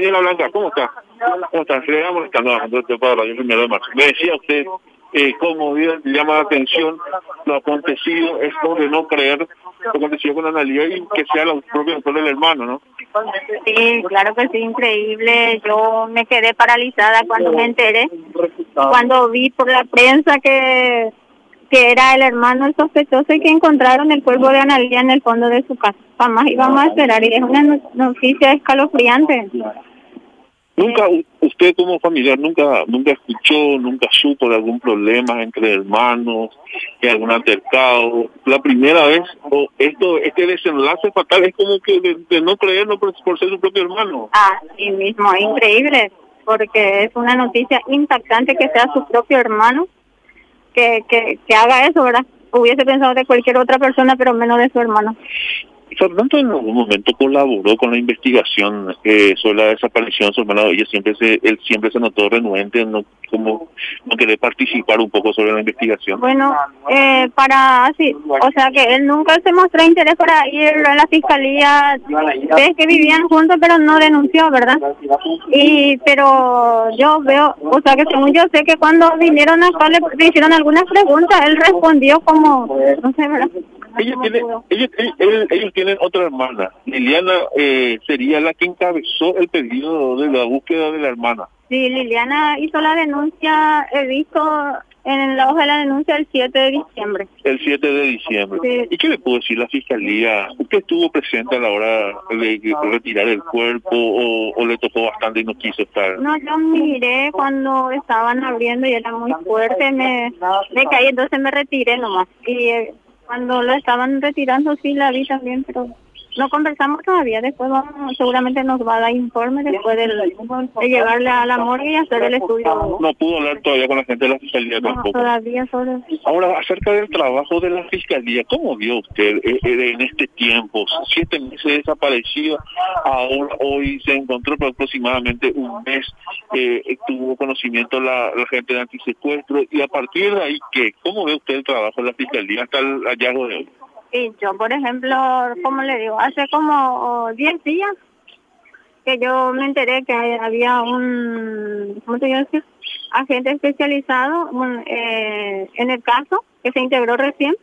Señora Blanca, ¿cómo está? ¿Cómo está? Se le va molestando a de Pablo, yo de marzo. Me decía usted eh, cómo llama la atención lo acontecido, esto de no creer lo acontecido con Analia y que sea la propia autor del hermano, ¿no? Sí, claro que sí, increíble. Yo me quedé paralizada cuando me enteré, cuando vi por la prensa que que era el hermano el sospechoso y que encontraron el cuerpo de Analia en el fondo de su casa. Jamás íbamos a esperar y es una noticia escalofriante. Nunca, usted como familiar, nunca nunca escuchó, nunca supo de algún problema entre hermanos, de algún altercado. La primera vez, o esto este desenlace fatal es como que de, no creerlo por, por, ser su propio hermano. Ah, sí mismo, increíble, porque es una noticia impactante que sea su propio hermano que, que, que haga eso, ¿verdad? Hubiese pensado de cualquier otra persona, pero menos de su hermano. Fernando en algún momento colaboró con la investigación eh, sobre la desaparición de su hermano. Ella siempre se, él siempre se notó renuente, no como no querer participar un poco sobre la investigación. Bueno, eh, para así, o sea que él nunca se mostró interés para ir a la fiscalía. Ves que vivían juntos, pero no denunció, ¿verdad? Y pero yo veo, o sea que según yo sé que cuando vinieron acá le hicieron algunas preguntas, él respondió como, no sé, ¿verdad? Ella tiene, ellos, ellos, tienen otra hermana. Liliana eh, sería la que encabezó el pedido de la búsqueda de la hermana. Sí, Liliana hizo la denuncia, he visto en la hoja de la denuncia el 7 de diciembre. El 7 de diciembre. ¿Y qué le pudo decir la fiscalía? ¿Usted estuvo presente a la hora de retirar el cuerpo o, le tocó bastante y no quiso estar? No, yo miré cuando estaban abriendo y era muy fuerte, me, me caí, entonces me retiré nomás. Y eh, cuando lo estaban retirando sí la vi también, pero no conversamos todavía, después vamos, seguramente nos va a dar informe después de, llevarle a la morgue y hacer el estudio. No pudo hablar todavía con la gente de la fiscalía tampoco. todavía solo. Ahora, acerca del trabajo de la fiscalía, ¿cómo vio usted eh, eh, en este tiempo? Siete meses desaparecido, ahora hoy se encontró por aproximadamente un mes, eh, tuvo conocimiento la, la gente de antisecuestro y a partir de ahí, ¿qué? ¿Cómo ve usted el trabajo de la fiscalía hasta el hallazgo de hoy? Y yo, por ejemplo, como le digo, hace como 10 días que yo me enteré que había un, ¿cómo te decir? Agente especializado eh, en el caso que se integró recién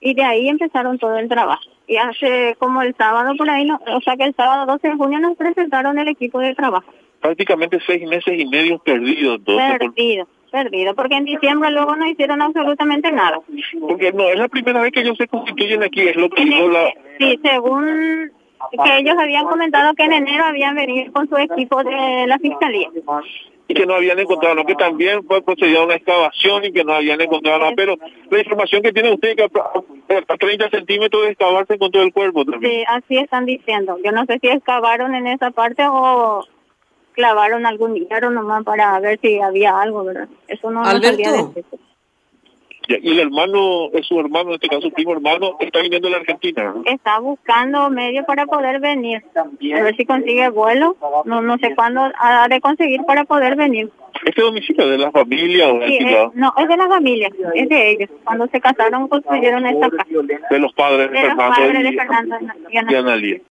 y de ahí empezaron todo el trabajo. Y hace como el sábado por ahí, o sea que el sábado 12 de junio nos presentaron el equipo de trabajo. Prácticamente seis meses y medio perdidos. Perdidos perdido, porque en diciembre luego no hicieron absolutamente nada. Porque no, es la primera vez que ellos se constituyen aquí, es lo que dijo la... Sí, según que ellos habían comentado que en enero habían venido con su equipo de la fiscalía. Y que no habían encontrado, no, que también fue procedida una excavación y que no habían encontrado nada, pero la información que tiene usted que a 30 centímetros de excavarse con todo el cuerpo también. Sí, así están diciendo. Yo no sé si excavaron en esa parte o clavaron algún dinero nomás para ver si había algo, ¿verdad? Eso no, no salía de y el hermano, es su hermano, en este caso su primo hermano, está viniendo a la Argentina. Está buscando medios para poder venir. A ver si consigue vuelo. No no sé cuándo ha de conseguir para poder venir. ¿Este domicilio de la familia o sí, No, es de la familia, es de ellos. Cuando se casaron construyeron esta casa. De los padres de, Fernando, y, de Fernando y,